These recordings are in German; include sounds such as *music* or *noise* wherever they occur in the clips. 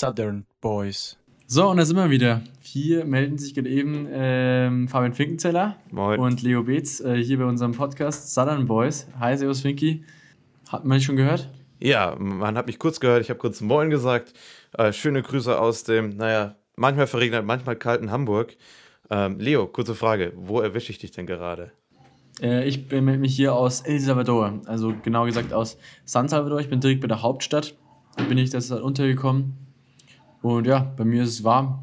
Southern Boys. So, und da sind wir wieder. Hier melden sich gerade eben ähm, Fabian Finkenzeller Moin. und Leo Beetz äh, hier bei unserem Podcast Southern Boys. Hi, Servus Finki. Hat man dich schon gehört? Ja, man hat mich kurz gehört, ich habe kurz Moin gesagt. Äh, schöne Grüße aus dem, naja, manchmal verregnet, manchmal kalten Hamburg. Ähm, Leo, kurze Frage, wo erwische ich dich denn gerade? Äh, ich melde mich hier aus El Salvador, also genau gesagt aus San Salvador. Ich bin direkt bei der Hauptstadt. Da bin ich das untergekommen. Und ja, bei mir ist es warm.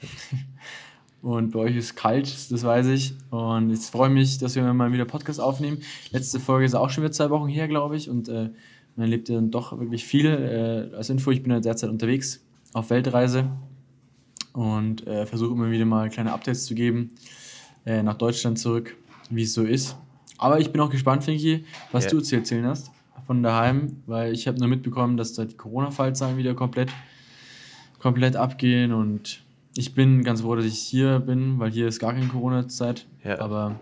*laughs* Und bei euch ist es kalt, das weiß ich. Und jetzt freue ich mich, dass wir mal wieder Podcast aufnehmen. Letzte Folge ist auch schon wieder zwei Wochen her, glaube ich. Und äh, man erlebt ja dann doch wirklich viel. Äh, als Info, ich bin ja derzeit unterwegs auf Weltreise und äh, versuche immer wieder mal kleine Updates zu geben äh, nach Deutschland zurück, wie es so ist. Aber ich bin auch gespannt, Finki, was Ja. du zu erzählen hast von daheim, weil ich habe nur mitbekommen, dass da die Corona-Fallzahlen wieder komplett, komplett abgehen und ich bin ganz froh, dass ich hier bin, weil hier ist gar keine Corona-Zeit. Ja. Aber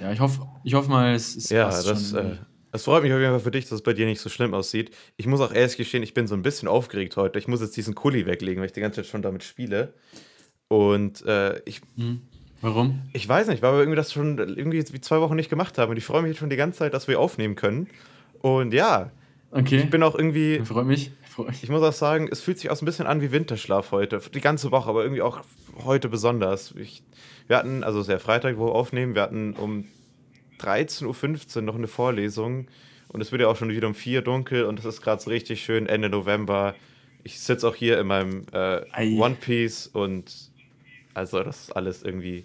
ja, ich hoffe, ich hoffe mal, es, es Ja, das, schon äh, das freut mich auf jeden Fall für dich, dass es bei dir nicht so schlimm aussieht. Ich muss auch ehrlich gestehen, ich bin so ein bisschen aufgeregt heute. Ich muss jetzt diesen Kuli weglegen, weil ich die ganze Zeit schon damit spiele. Und äh, ich, Hm. Warum? ich weiß nicht, weil wir irgendwie das schon irgendwie wie zwei Wochen nicht gemacht haben. Und ich freue mich jetzt schon die ganze Zeit, dass wir aufnehmen können. Und ja, Okay. ich bin auch irgendwie, Freut mich. Mich. Ich muss auch sagen, es fühlt sich auch so ein bisschen an wie Winterschlaf heute. Die ganze Woche, aber irgendwie auch heute besonders. Ich, wir hatten, also es ist ja Freitag, wo wir aufnehmen, wir hatten um 13.15 Uhr noch eine Vorlesung und es wird ja auch schon wieder um 4 Uhr dunkel und es ist gerade so richtig schön Ende November. Ich sitze auch hier in meinem äh. One Piece und also das ist alles irgendwie.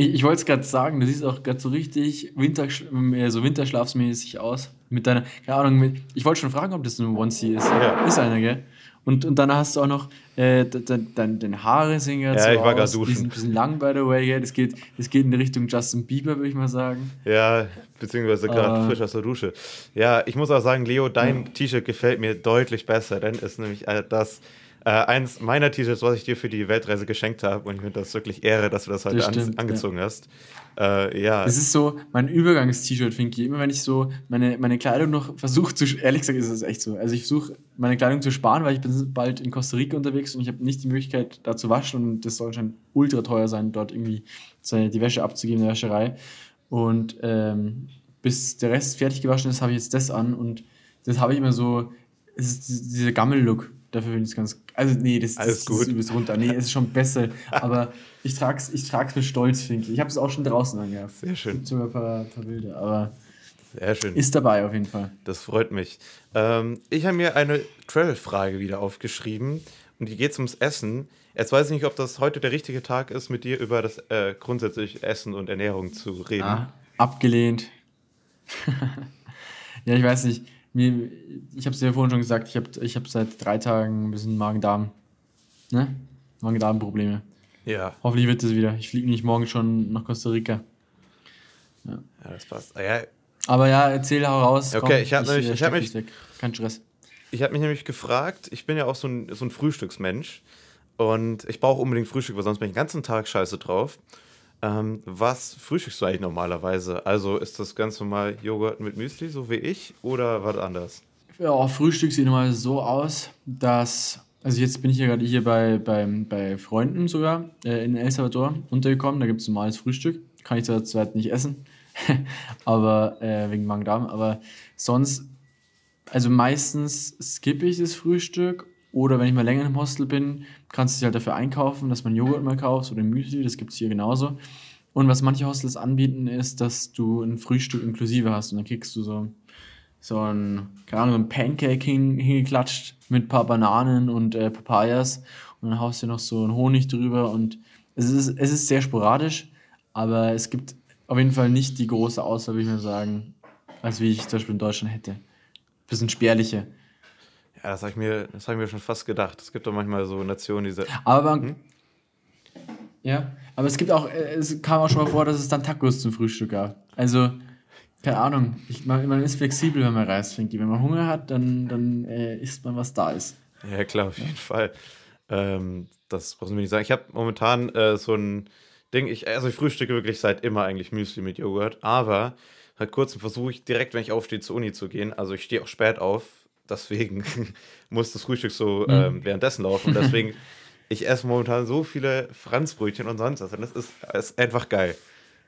Ich, ich wollte es gerade sagen, du siehst auch gerade so richtig Winter, äh, so winterschlafsmäßig aus. Mit deiner, keine Ahnung, mit, ich wollte schon fragen, ob das ein Onesie ist. Ja. Ist einer, gell? Und, und dann hast du auch noch, äh, de- de- deine Haare gerade Ja, so ich war grad aus. Die duschen. sind ein bisschen lang, by the way, gell? Das geht, das geht in die Richtung Justin Bieber, würde ich mal sagen. Ja, beziehungsweise gerade Äh. frisch aus der Dusche. Ja, ich muss auch sagen, Leo, dein T-Shirt gefällt mir deutlich besser, denn ist nämlich äh, das äh, eins meiner T-Shirts, was ich dir für die Weltreise geschenkt habe. Und ich finde das wirklich Ehre, dass du das heute Das an, stimmt, angezogen hast. Äh, ja, Das ist so mein Übergangs-T-Shirt, Finky. Immer wenn ich so meine, meine Kleidung noch versuche zu, ehrlich gesagt ist es echt so. Also ich versuche meine Kleidung zu sparen, weil ich bin bald in Costa Rica unterwegs und ich habe nicht die Möglichkeit, da zu waschen und das soll anscheinend ultra teuer sein, dort irgendwie seine, die Wäsche abzugeben in der Wäscherei. Und ähm, bis der Rest fertig gewaschen ist, habe ich jetzt das an und das habe ich immer so, es ist die- dieser Gammel-Look. Dafür finde ich es ganz. Also, nee, das, Alles das, das gut. ist übelst runter. Nee, es ist schon besser. Aber ich trage es ich trag's mit Stolz, Finky. Ich habe es auch schon draußen angehabt. Sehr schön. Gibt sogar ein paar, paar Bilder, aber sehr schön. ist dabei auf jeden Fall. Das freut mich. Ähm, ich habe mir eine Travel-Frage wieder aufgeschrieben und die geht ums Essen. Jetzt weiß ich nicht, ob das heute der richtige Tag ist, mit dir über das äh, grundsätzlich Essen und Ernährung zu reden. Ah, abgelehnt. *laughs* ja, ich weiß nicht. Mir, ich habe es dir ja vorhin schon gesagt, ich habe ich hab seit drei Tagen ein bisschen Magen-Darm. Ne? Magen-Darm-Probleme. Ja, Hoffentlich wird es wieder. Ich fliege nicht morgen schon nach Costa Rica. ja, das passt. Ah, Ja, Aber ja, erzähl hau raus. Okay, ich hab nämlich- äh, ich hab mich-. Kein Stress. Ich habe mich nämlich gefragt, ich bin ja auch so ein, so ein Frühstücksmensch und ich brauche unbedingt Frühstück, weil sonst bin ich den ganzen Tag scheiße drauf. Ähm, was frühstückst du eigentlich normalerweise? Also ist das ganz normal Joghurt mit Müsli, so wie ich, oder was anderes? Ja, Frühstück sieht normalerweise so aus, dass. Also jetzt bin ich ja gerade hier bei, bei, bei Freunden sogar äh, in El Salvador untergekommen. Da gibt es normales Frühstück. Kann ich zwar nicht essen, *laughs* aber äh, wegen Magen-Darm. Aber sonst, also meistens skippe ich das Frühstück. Oder wenn ich mal länger im Hostel bin, kannst du dich halt dafür einkaufen, dass man Joghurt mal kaufst oder Müsli. Das gibt es hier genauso. Und was manche Hostels anbieten, ist, dass du ein Frühstück inklusive hast. Und dann kriegst du so so ein, keine Ahnung, ein Pancake hin, hingeklatscht mit ein paar Bananen und äh, Papayas und dann haust du noch so einen Honig drüber und es ist, es ist sehr sporadisch, aber es gibt auf jeden Fall nicht die große Auswahl, würde ich mal sagen, als wie ich zum Beispiel in Deutschland hätte. Bisschen spärliche. Ja, das habe ich, mir- das hab ich mir schon fast gedacht. Es gibt doch manchmal so Nationen, die Aber man, ja, aber es gibt auch, äh, es kam auch schon mal vor, dass es dann Tacos zum Frühstück gab. Also, keine Ahnung, ich, man, man ist flexibel, wenn man reist, Finky. Wenn man Hunger hat, dann, dann äh, isst man, was da ist. Ja, klar, auf jeden Fall. Ähm, das brauchen wir nicht sagen. Ich habe momentan äh, so ein Ding, ich, also ich frühstücke wirklich seit immer eigentlich Müsli mit Joghurt, aber seit kurzem versuche ich direkt, wenn ich aufstehe, zur Uni zu gehen. Also ich stehe auch spät auf, deswegen *laughs* muss das Frühstück so mhm. ähm, währenddessen laufen. Und *laughs* deswegen, ich esse momentan so viele Franzbrötchen und sonst was. Und das ist, ist einfach geil.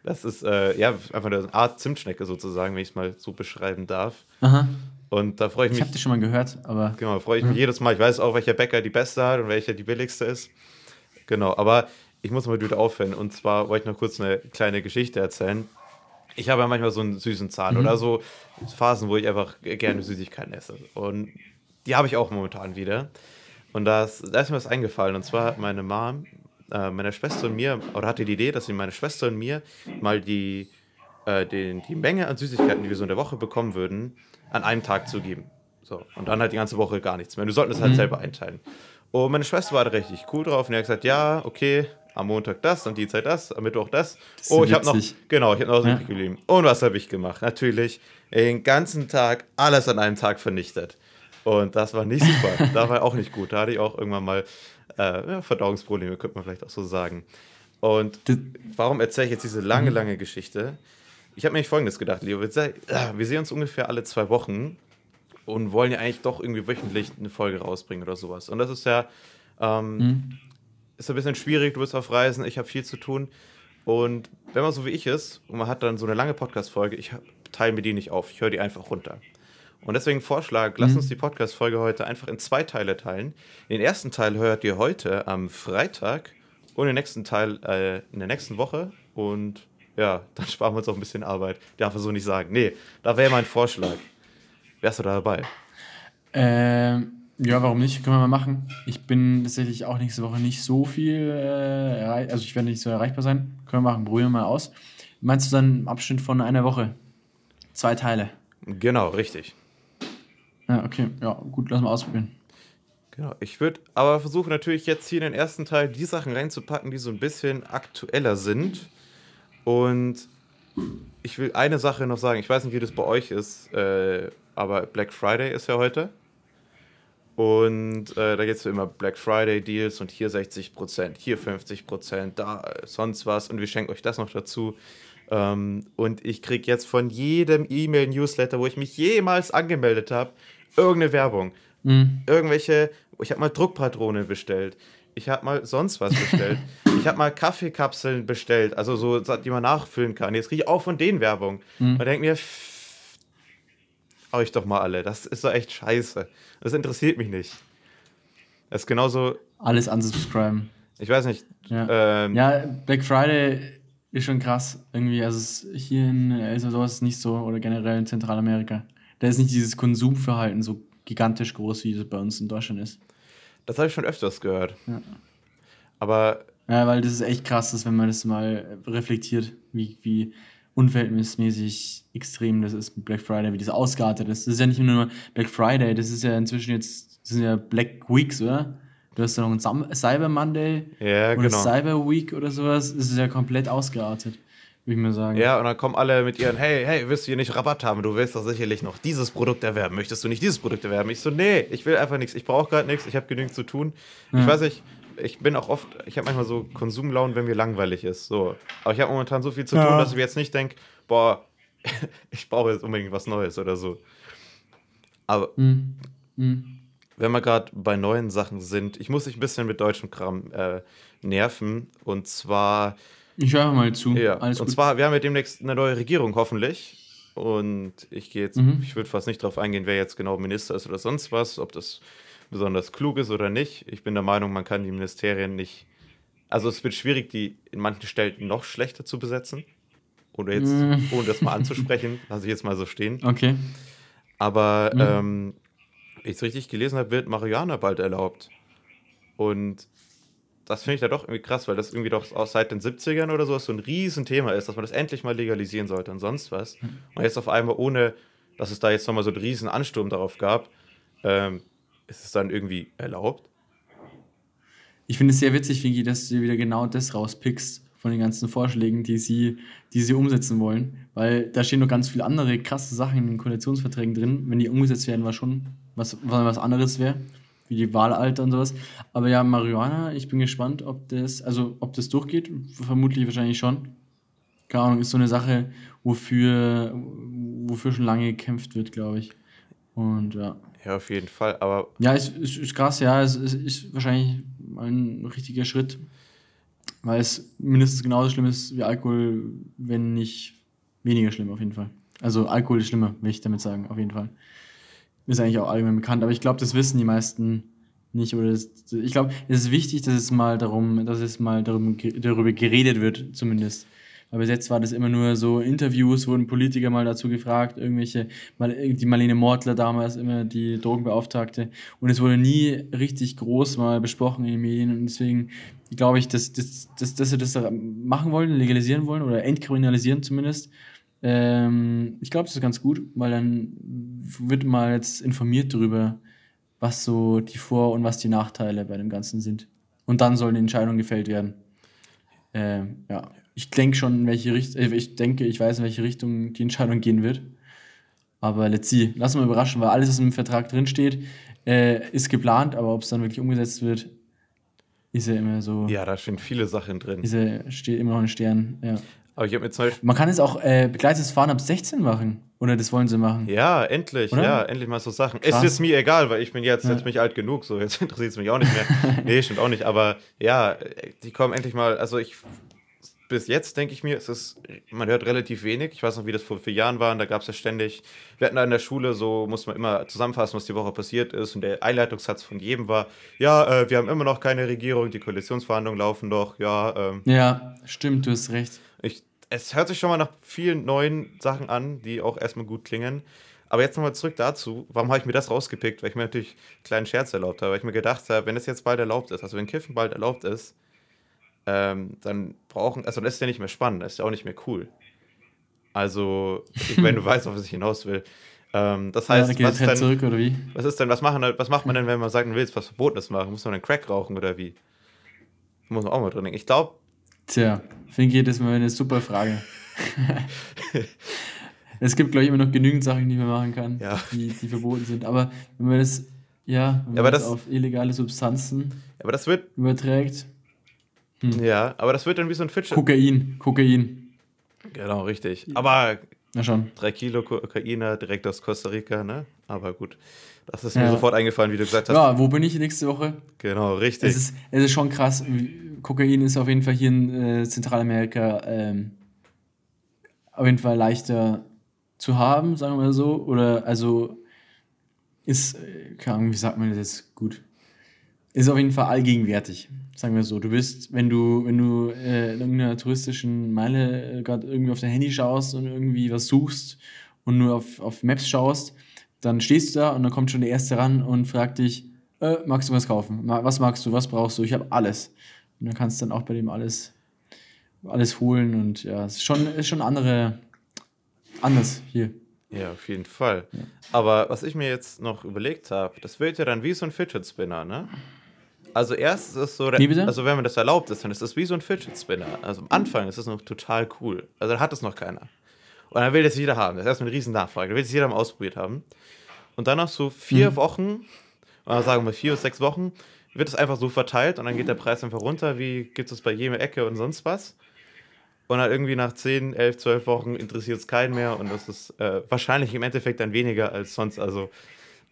Das ist äh, ja einfach eine Art Zimtschnecke sozusagen, wenn ich es mal so beschreiben darf. Aha. Und da freue ich mich. Ich habe das schon mal gehört, aber. Genau, freue ich mich mhm. jedes Mal. Ich weiß auch, welcher Bäcker die beste hat und welcher die billigste ist. Genau, aber ich muss mal wieder aufhören. Und zwar wollte ich noch kurz eine kleine Geschichte erzählen. Ich habe ja manchmal so einen süßen Zahn mhm. oder so Phasen, wo ich einfach gerne Süßigkeiten esse. Und die habe ich auch momentan wieder. Und das, da ist mir was eingefallen. Und zwar hat meine Mom, äh, meine Schwester und mir, oder hatte die Idee, dass sie meine Schwester und mir mal die, äh, den, die Menge an Süßigkeiten, die wir so in der Woche bekommen würden, an einem Tag zu geben. So. Und dann halt die ganze Woche gar nichts mehr. Wir sollten es halt mhm. selber einteilen. Und meine Schwester war da richtig cool drauf und die hat gesagt, ja, okay, am Montag das, am Dienstag das, am Mittwoch das. das oh, ich habe noch, genau, ich habe noch ja. geblieben. Und was habe ich gemacht? Natürlich den ganzen Tag alles an einem Tag vernichtet. Und das war nicht super. *laughs* da war auch nicht gut. Da hatte ich auch irgendwann mal äh, Verdauungsprobleme, könnte man vielleicht auch so sagen. Und warum erzähle ich jetzt diese lange, mhm. lange Geschichte? Ich habe mir Folgendes gedacht, Leo. Wir sehen uns ungefähr alle zwei Wochen und wollen ja eigentlich doch irgendwie wöchentlich eine Folge rausbringen oder sowas. Und das ist ja ähm, mhm. Ist ein bisschen schwierig. Du bist auf Reisen, ich habe viel zu tun. Und wenn man so wie ich ist und man hat dann so eine lange Podcast-Folge, ich teile mir die nicht auf, ich höre die einfach runter. Und deswegen Vorschlag, lass mhm. uns die Podcast-Folge heute einfach in zwei Teile teilen. Den ersten Teil hört ihr heute am Freitag und den nächsten Teil äh, in der nächsten Woche. Und ja, *laughs* dann sparen wir uns auch ein bisschen Arbeit. Darf er so nicht sagen. Nee, da wäre mein Vorschlag. Wärst du da dabei? Ähm, ja, warum nicht? Können wir mal machen. Ich bin tatsächlich auch nächste Woche nicht so viel äh, erreicht, also ich werde nicht so erreichbar sein. Können wir machen, probieren wir mal aus. Meinst du dann im Abschnitt von einer Woche? Zwei Teile. Genau, richtig. Ja, okay. Ja, gut, lass mal ausprobieren. Genau, ich würde aber versuchen natürlich jetzt hier in den ersten Teil die Sachen reinzupacken, die so ein bisschen aktueller sind. Und ich will eine Sache noch sagen. Ich weiß nicht, wie das bei euch ist, äh, aber Black Friday ist ja heute. Und äh, da geht es immer Black Friday Deals und hier 60%, hier 50%, da sonst was und wir schenken euch das noch dazu. Ähm, und ich kriege jetzt von jedem E-Mail-Newsletter, wo ich mich jemals angemeldet habe, irgendeine Werbung. Mhm. Irgendwelche, ich habe mal Druckpatronen bestellt. Ich habe mal sonst was bestellt. *laughs* ich habe mal Kaffeekapseln bestellt, also so, die man nachfüllen kann. Jetzt kriege ich auch von denen Werbung. Mhm. Und denke mir, euch doch mal alle. Das ist doch echt scheiße. Das interessiert mich nicht. Das ist genauso. Alles unsubscriben. Ich weiß nicht. Ja, ähm, ja Black Friday ist schon krass. Irgendwie, also hier in El Salvador ist es nicht so oder generell in Zentralamerika. Da ist nicht dieses Konsumverhalten so gigantisch groß, wie es bei uns in Deutschland ist. Das habe ich schon öfters gehört. Ja. Aber. Ja, weil das ist echt krass, dass wenn man das mal reflektiert, wie, wie unverhältnismäßig extrem das ist mit Black Friday, wie das ausgeartet ist. Das ist ja nicht nur Black Friday, das ist ja inzwischen jetzt, das sind ja Black Weeks, oder? Du hast ja noch einen Cyber Monday ja, oder genau. Cyber Week oder sowas. Das ist ja komplett ausgeartet, würde ich mal sagen. Ja, und dann kommen alle mit ihren, hey, hey, willst du hier nicht Rabatt haben? Du willst doch sicherlich noch dieses Produkt erwerben. Möchtest du nicht dieses Produkt erwerben? Ich so, nee, ich will einfach nichts. Ich brauche gerade nichts. Ich habe genügend zu tun. Ja. Ich weiß nicht, ich bin auch oft, ich habe manchmal so Konsumlaunen, wenn mir langweilig ist. So. Aber ich habe momentan so viel zu ja. tun, dass ich mir jetzt nicht denke, boah, *laughs* ich brauche jetzt unbedingt was Neues oder so. Aber mhm. Mhm. wenn wir gerade bei neuen Sachen sind, ich muss dich ein bisschen mit deutschem Kram äh, nerven. Und zwar. Ich höre mal zu. Ja, Alles und gut. zwar, wir haben ja demnächst eine neue Regierung, hoffentlich. Und ich gehe jetzt, mhm. ich würde fast nicht darauf eingehen, wer jetzt genau Minister ist oder sonst was, ob das besonders klug ist oder nicht. Ich bin der Meinung, man kann die Ministerien nicht. Also es wird schwierig, die in manchen Stellen noch schlechter zu besetzen. Oder jetzt, mm. ohne das mal *laughs* anzusprechen, lasse ich jetzt mal so stehen. Okay. Aber mm. ähm, wenn ich es richtig gelesen habe, wird Marihuana bald erlaubt. Und das finde ich da doch irgendwie krass, weil das irgendwie doch auch seit den 70ern oder so so ein Riesenthema ist, dass man das endlich mal legalisieren sollte und sonst was. Mhm. Und jetzt auf einmal, ohne dass es da jetzt nochmal so einen riesen Ansturm darauf gab, ähm, ist es dann irgendwie erlaubt? Ich finde es sehr witzig, Vicky, dass du wieder genau das rauspickst von den ganzen Vorschlägen, die sie, die sie umsetzen wollen. Weil da stehen noch ganz viele andere krasse Sachen in den Koalitionsverträgen drin. Wenn die umgesetzt werden, was schon was, was anderes wäre, wie die Wahlalter und sowas. Aber ja, Marihuana, ich bin gespannt, ob das, also ob das durchgeht. Vermutlich wahrscheinlich schon. Keine Ahnung, ist so eine Sache, wofür, wofür schon lange gekämpft wird, glaube ich. Und ja. Ja, auf jeden Fall. Aber Ja, es ist, ist krass, ja, es ist, ist wahrscheinlich ein richtiger Schritt, weil es mindestens genauso schlimm ist wie Alkohol, wenn nicht weniger schlimm auf jeden Fall. Also Alkohol ist schlimmer, will ich damit sagen, auf jeden Fall. Ist eigentlich auch allgemein bekannt, aber ich glaube, das wissen die meisten nicht. Oder das, ich glaube, es ist wichtig, dass es mal darum, dass es mal darum, darüber geredet wird, zumindest. Weil bis jetzt war das immer nur so Interviews, wurden Politiker mal dazu gefragt, irgendwelche, die Marlene Mortler damals immer die Drogenbeauftragte. Und es wurde nie richtig groß mal besprochen in den Medien. Und deswegen glaube ich, dass, dass, dass, dass sie das machen wollen, legalisieren wollen oder entkriminalisieren zumindest. Ähm, ich glaube, das ist ganz gut, weil dann wird mal jetzt informiert darüber, was so die Vor- und was die Nachteile bei dem Ganzen sind. Und dann soll eine Entscheidung gefällt werden. Ähm, ja, ich denke schon, in welche Richtung, äh, ich denke, ich weiß, in welche Richtung die Entscheidung gehen wird. Aber let's see. Lass mal überraschen, weil alles, was im Vertrag drinsteht, äh, ist geplant, aber ob es dann wirklich umgesetzt wird, ist ja immer so. Ja, da stehen viele Sachen drin. Ist ja, steht immer noch ein Stern, ja. Aber ich habe mir zum Beispiel. Man kann es auch äh, begleitetes Fahren ab 16 machen. Oder das wollen sie machen. Ja, endlich, Oder? ja, endlich mal so Sachen. Krass. Es ist mir egal, weil ich bin jetzt, ja. jetzt bin ich alt genug, so jetzt *laughs* interessiert es mich auch nicht mehr. nee, stimmt auch nicht. Aber ja, die kommen endlich mal, also ich bis jetzt denke ich mir, es ist, man hört relativ wenig. Ich weiß noch, wie das vor vier Jahren war, da gab es ja ständig, wir hatten da in der Schule, so muss man immer zusammenfassen, was die Woche passiert ist. Und der Einleitungssatz von jedem war, ja, äh, wir haben immer noch keine Regierung, die Koalitionsverhandlungen laufen doch, ja. Ähm, ja, stimmt, du hast recht. Ich, es hört sich schon mal nach vielen neuen Sachen an, die auch erstmal gut klingen. Aber jetzt nochmal zurück dazu, warum habe ich mir das rausgepickt? Weil ich mir natürlich einen kleinen Scherz erlaubt habe, weil ich mir gedacht habe, wenn es jetzt bald erlaubt ist, also wenn Kiffen bald erlaubt ist, ähm, dann brauchen, also das ist ja nicht mehr spannend, das ist ja auch nicht mehr cool. Also, wenn du *laughs* weißt, auf was ich hinaus will. Ähm, das heißt, ja, was, ist denn, oder wie? was ist denn, was, machen, was macht man denn, wenn man sagt, man will jetzt was Verbotenes machen? Muss man dann Crack rauchen oder wie? Muss man auch mal drin denken. Ich glaube. Tja, finde ich das mal eine super Frage. *laughs* es gibt, glaube ich, immer noch genügend Sachen, die man machen kann, ja. die, die verboten sind. Aber wenn man das, ja, wenn man ja, das, das auf illegale Substanzen aber das wird, überträgt, hm. Ja, aber das wird dann wie so ein Fidget. Kokain, Kokain. Genau, richtig. Aber Na schon. drei Kilo Kokainer direkt aus Costa Rica, ne? Aber gut. Das ist mir ja. sofort eingefallen, wie du gesagt hast. Ja, wo bin ich nächste Woche? Genau, richtig. Es ist, es ist schon krass. Kokain ist auf jeden Fall hier in äh, Zentralamerika ähm, auf jeden Fall leichter zu haben, sagen wir mal so. Oder also ist, äh, keine Ahnung, wie sagt man das jetzt gut? Ist auf jeden Fall allgegenwärtig. Sagen wir so. Du bist, wenn du, wenn du äh, in irgendeiner touristischen Meile äh, gerade irgendwie auf dein Handy schaust und irgendwie was suchst und nur auf, auf Maps schaust, dann stehst du da und dann kommt schon der Erste ran und fragt dich, äh, magst du was kaufen? Was magst du? Was brauchst du? Ich habe alles. Und dann kannst du dann auch bei dem alles, alles holen und ja, es ist schon, ist schon andere, anders hier. Ja, auf jeden Fall. Ja. Aber was ich mir jetzt noch überlegt habe, das wird ja dann wie so ein Fidget Spinner, ne? Also erst ist es so, also wenn man das erlaubt ist, dann ist das wie so ein Fidget Spinner. Also am Anfang ist das noch total cool. Also da hat es noch keiner. Und dann will das jeder haben. Das ist erstmal eine riesen Nachfrage. Da will das jeder mal ausprobiert haben. Und dann nach so vier mhm. Wochen, oder sagen wir vier oder sechs Wochen, wird es einfach so verteilt und dann geht der Preis einfach runter, wie gibt es bei jedem Ecke und sonst was. Und dann irgendwie nach 10, 11, 12 Wochen interessiert es keinen mehr und das ist äh, wahrscheinlich im Endeffekt dann weniger als sonst. Also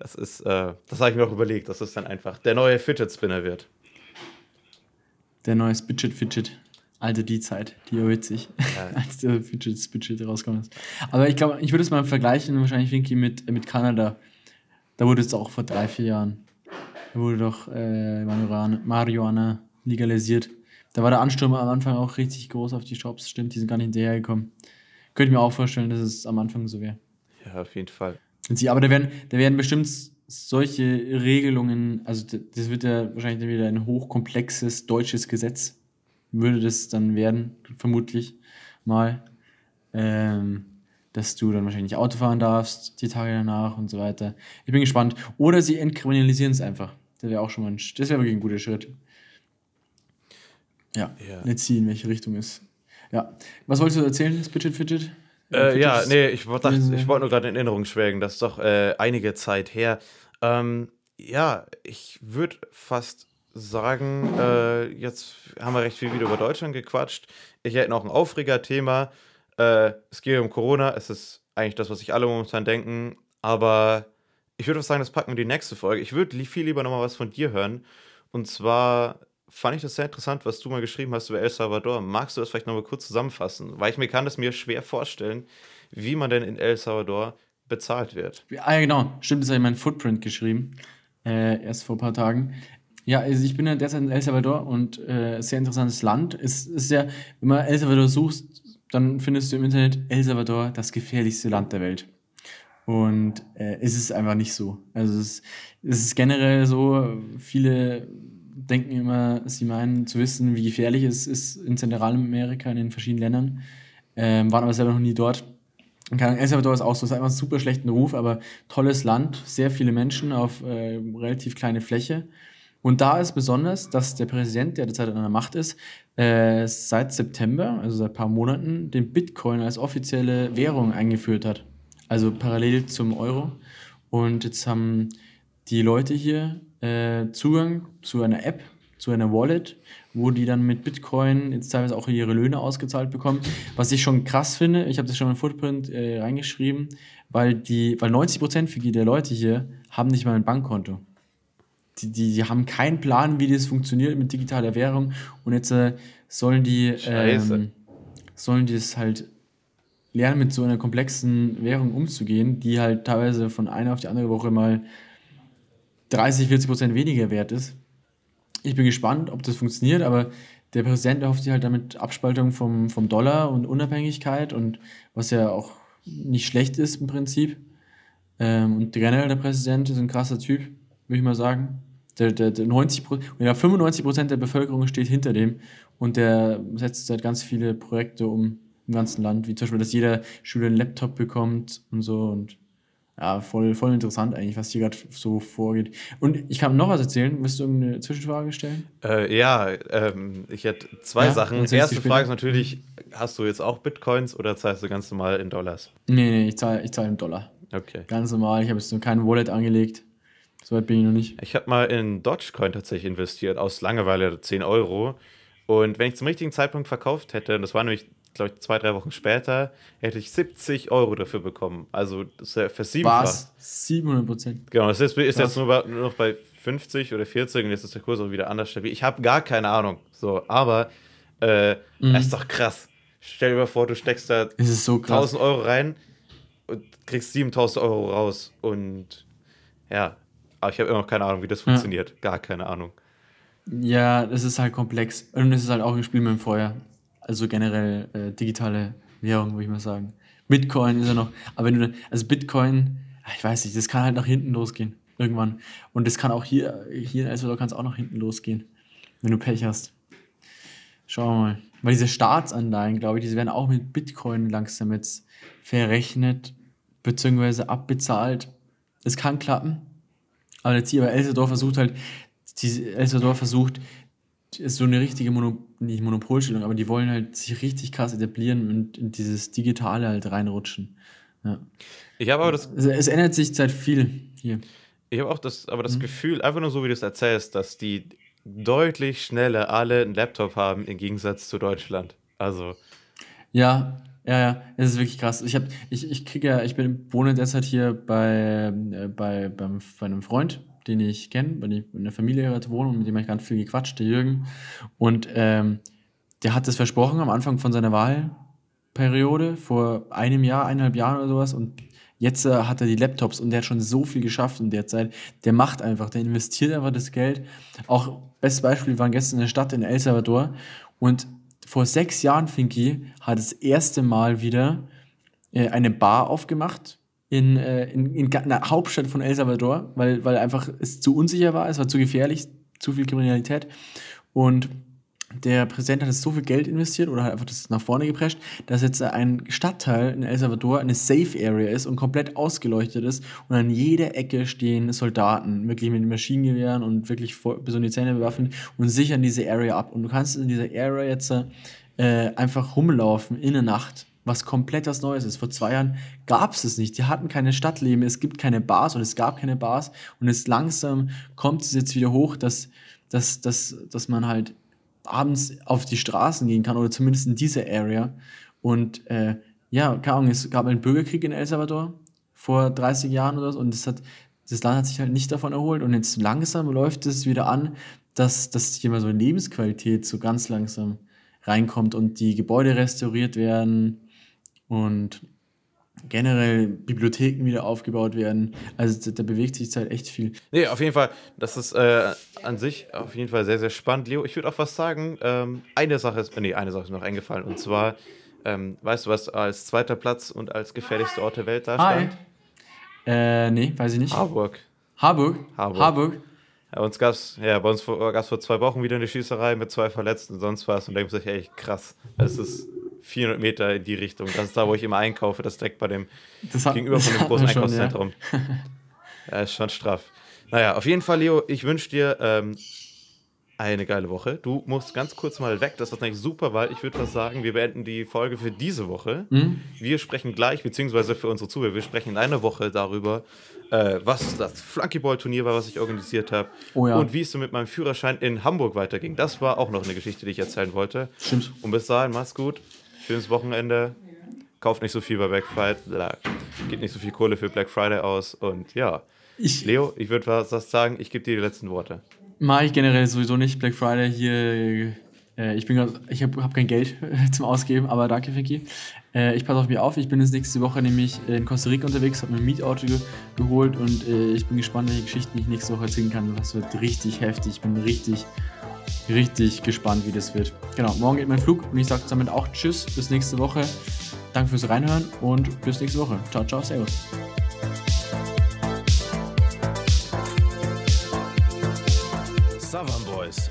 das ist, äh, das habe ich mir auch überlegt, dass es dann einfach der neue Fidget Spinner wird. Der neue Spidget Fidget. Alte die Zeit, die erhöht sich, ja. *laughs* als der Fidget Spidget rauskommt. Aber ich glaube, ich würde es mal vergleichen, wahrscheinlich Winky mit, mit Kanada. Da wurde es auch vor drei, vier Jahren. Da wurde doch äh, Marihuana, Marihuana legalisiert. Da war der Ansturm am Anfang auch richtig groß auf die Shops. Stimmt, die sind gar nicht hinterhergekommen. Könnte ich mir auch vorstellen, dass es am Anfang so wäre. Ja, auf jeden Fall. Aber da werden, da werden bestimmt solche Regelungen, also das wird ja wahrscheinlich wieder ein hochkomplexes deutsches Gesetz, würde das dann werden, vermutlich mal, ähm, dass du dann wahrscheinlich nicht Auto fahren darfst, die Tage danach und so weiter. Ich bin gespannt. Oder sie entkriminalisieren es einfach. Das wäre auch schon mal ein, das wäre wirklich ein guter Schritt. Ja, ja. let's see, in welche Richtung es. Ja. Was wolltest du erzählen, das Fidget Fidget? Äh, ja, nee, ich, dachte, ich wollte nur gerade in Erinnerung schwelgen, das ist doch äh, einige Zeit her. Ähm, ja, ich würde fast sagen, äh, jetzt haben wir recht viel wieder über Deutschland gequatscht. Ich hätte noch ein Aufreger-Thema. Äh, es geht um Corona, es ist eigentlich das, was sich alle momentan denken, aber ich würde sagen, das packen wir die nächste Folge. Ich würde viel lieber nochmal was von dir hören. Und zwar fand ich das sehr interessant, was du mal geschrieben hast über El Salvador. Magst du das vielleicht nochmal kurz zusammenfassen? Weil ich mir kann das mir schwer vorstellen, wie man denn in El Salvador bezahlt wird. Ah ja, genau. Stimmt, das habe ich mein Footprint geschrieben. Äh, erst vor ein paar Tagen. Ja, also ich bin ja derzeit in El Salvador und äh, sehr interessantes Land. Es ist ja, wenn man El Salvador suchst, dann findest du im Internet El Salvador das gefährlichste Land der Welt. Und äh, es ist einfach nicht so. Also es, es ist generell so, viele denken immer, sie meinen zu wissen, wie gefährlich es ist in Zentralamerika, in den verschiedenen Ländern, ähm, waren aber selber noch nie dort. El Salvador ist auch so, es hat einfach einen super schlechten Ruf, aber tolles Land, sehr viele Menschen auf äh, relativ kleine Fläche. Und da ist besonders, dass der Präsident, der derzeit an der Macht ist, äh, seit September, also seit ein paar Monaten, den Bitcoin als offizielle Währung eingeführt hat. Also parallel zum Euro. Und jetzt haben die Leute hier äh, Zugang zu einer App, zu einer Wallet, wo die dann mit Bitcoin jetzt teilweise auch ihre Löhne ausgezahlt bekommen. Was ich schon krass finde, ich habe das schon im Footprint äh, reingeschrieben, weil die, weil 90% der Leute hier haben nicht mal ein Bankkonto. Die, die, die haben keinen Plan, wie das funktioniert mit digitaler Währung und jetzt äh, sollen die ähm, sollen die es halt lernen, mit so einer komplexen Währung umzugehen, die halt teilweise von einer auf die andere Woche mal 30, 40 Prozent weniger wert ist. Ich bin gespannt, ob das funktioniert, aber der Präsident erhofft sich halt damit Abspaltung vom, vom Dollar und Unabhängigkeit und was ja auch nicht schlecht ist im Prinzip. Ähm, und generell der Präsident ist ein krasser Typ, würde ich mal sagen. Der, der, der 90 ja, 95 Prozent der Bevölkerung steht hinter dem und der setzt seit ganz viele Projekte um im ganzen Land, wie zum Beispiel, dass jeder Schüler einen Laptop bekommt und so und ja, voll, voll interessant eigentlich, was hier gerade so vorgeht. Und ich kann noch was erzählen. Willst du irgendeine Zwischenfrage stellen? Äh, ja, ähm, ich hätte zwei ja, Sachen. Die erste Frage ist natürlich, hast du jetzt auch Bitcoins oder zahlst du ganz normal in Dollars? Nee, nee, ich zahle ich zahl in Dollar. Okay. Ganz normal. Ich habe jetzt nur kein Wallet angelegt. Soweit bin ich noch nicht. Ich habe mal in Dogecoin tatsächlich investiert, aus Langeweile 10 Euro. Und wenn ich zum richtigen Zeitpunkt verkauft hätte, das war nämlich glaube ich, zwei, drei Wochen später, hätte ich 70 Euro dafür bekommen. Also das ist ja versiebenfacht. Was? 700 Prozent. Genau, das ist, ist jetzt nur, bei, nur, noch bei 50 oder 40 und jetzt ist der Kurs auch wieder anders stabil. Ich habe gar keine Ahnung. So, aber äh, mhm. das ist doch krass. Stell dir mal vor, du steckst da so 1000 Euro rein und kriegst 7000 Euro raus. Und ja, aber ich habe immer noch keine Ahnung, wie das funktioniert. Ja. Gar keine Ahnung. Ja, das ist halt komplex. Und es ist halt auch ein Spiel mit dem Feuer. Also generell äh, digitale Währung, würde ich mal sagen. Bitcoin ist ja noch, aber wenn du also Bitcoin, ich weiß nicht, das kann halt nach hinten losgehen, irgendwann. Und das kann auch hier, hier in El Salvador kann es auch nach hinten losgehen, wenn du Pech hast. Schauen wir mal. Weil diese Staatsanleihen, glaube ich, diese werden auch mit Bitcoin langsam jetzt verrechnet, beziehungsweise abbezahlt. Es kann klappen. Aber jetzt hier bei El Salvador versucht halt, El Salvador versucht, ist so eine richtige Mono, nicht Monopolstellung, aber die wollen halt sich richtig krass etablieren und in dieses Digitale halt reinrutschen. Ja. Ich habe aber das. Es, es, ändert sich seit viel hier. Ich habe auch das, aber das mhm. Gefühl, einfach nur so wie du es erzählst, dass die deutlich schneller alle einen Laptop haben im Gegensatz zu Deutschland. Also. Ja, ja, ja, es ist wirklich krass. Ich habe, ich, ich kriege ja, ich bin wohne derzeit hier bei, äh, bei, beim, bei einem Freund den ich kenne, weil ich in der Familie wohne und mit dem habe ich ganz viel gequatscht, der Jürgen. Und ähm, der hat das versprochen am Anfang von seiner Wahlperiode, vor einem Jahr, eineinhalb Jahren oder sowas. Und jetzt äh, hat er die Laptops und der hat schon so viel geschafft in der Zeit. Der macht einfach, der investiert einfach das Geld. Auch bestes Beispiel, wir waren gestern in der Stadt in El Salvador und vor sechs Jahren, Finky, hat das erste Mal wieder äh, eine Bar aufgemacht in, äh, in, in der Hauptstadt von El Salvador, weil, weil einfach es zu unsicher war, es war zu gefährlich, zu viel Kriminalität. Und der Präsident hat jetzt so viel Geld investiert oder hat einfach das nach vorne geprescht, dass jetzt ein Stadtteil in El Salvador eine Safe Area ist und komplett ausgeleuchtet ist und an jeder Ecke stehen Soldaten, wirklich mit Maschinengewehren und wirklich bis um die Zähne bewaffnet und sichern diese Area ab. Und du kannst in dieser Area jetzt äh, einfach rumlaufen in der Nacht was komplett was Neues ist. Vor zwei Jahren gab es es nicht. Die hatten keine Stadtleben, es gibt keine Bars und es gab keine Bars. Und es langsam kommt es jetzt wieder hoch, dass, dass, dass, dass man halt abends auf die Straßen gehen kann oder zumindest in diese Area. Und äh, ja, keine Ahnung, es gab einen Bürgerkrieg in El Salvador vor 30 Jahren oder so und es hat das Land hat sich halt nicht davon erholt und jetzt langsam läuft es wieder an, dass, dass hier mal so Lebensqualität so ganz langsam reinkommt und die Gebäude restauriert werden und generell Bibliotheken wieder aufgebaut werden. Also da, bewegt sich halt echt viel. Nee, auf jeden Fall, das ist äh, an sich auf jeden Fall sehr, sehr spannend. Leo, ich würde auch was sagen. Ähm, eine Sache ist, nee, eine Sache ist mir noch eingefallen und zwar, ähm, weißt du, was als zweiter Platz und als gefährlichster Ort der Welt da stand? Äh, nee, weiß ich nicht. Harburg. Harburg? Harburg. Harburg? Ja, uns gab's, ja, bei uns gab es vor zwei Wochen wieder eine Schießerei mit zwei Verletzten und sonst was. Und man sich, ey, krass, es ist 400 Meter in die Richtung. Das ist da, wo ich immer einkaufe, das direkt bei dem hat, gegenüber von dem großen Einkaufszentrum. Ja. *laughs* ja, ist schon straff. Naja, auf jeden Fall, Leo, ich wünsche dir ähm, eine geile Woche. Du musst ganz kurz mal weg. Das ist natürlich super, weil ich würde was sagen, wir beenden die Folge für diese Woche. Mhm. Wir sprechen gleich, beziehungsweise für unsere Zuhörer, wir sprechen in einer Woche darüber, äh, was das Flunkyball-Turnier war, was ich organisiert habe. Oh ja. Und wie es so mit meinem Führerschein in Hamburg weiterging. Das war auch noch eine Geschichte, die ich erzählen wollte. Stimmt. Und bis dahin, mach's gut. Schönes Wochenende. Kauft nicht so viel bei Black Friday. Gibt nicht so viel Kohle für Black Friday aus. Und ja. Ich, Leo, ich würde was sagen. Ich gebe dir die letzten Worte. Mache ich generell sowieso nicht. Black Friday hier. Äh, ich bin grad, ich habe hab kein Geld *laughs* zum Ausgeben, aber danke, Frankie. Äh, ich passe auf mich auf. Ich bin jetzt nächste Woche nämlich in Costa Rica unterwegs, habe mir ein Mietauto ge geholt und äh, ich bin gespannt, welche Geschichten ich nächste Woche erzählen kann. Das wird richtig heftig. Ich bin richtig, richtig gespannt, wie das wird. Genau, morgen geht mein Flug und ich sage damit auch Tschüss, bis nächste Woche. Danke fürs Reinhören und bis nächste Woche. Ciao, ciao, servus.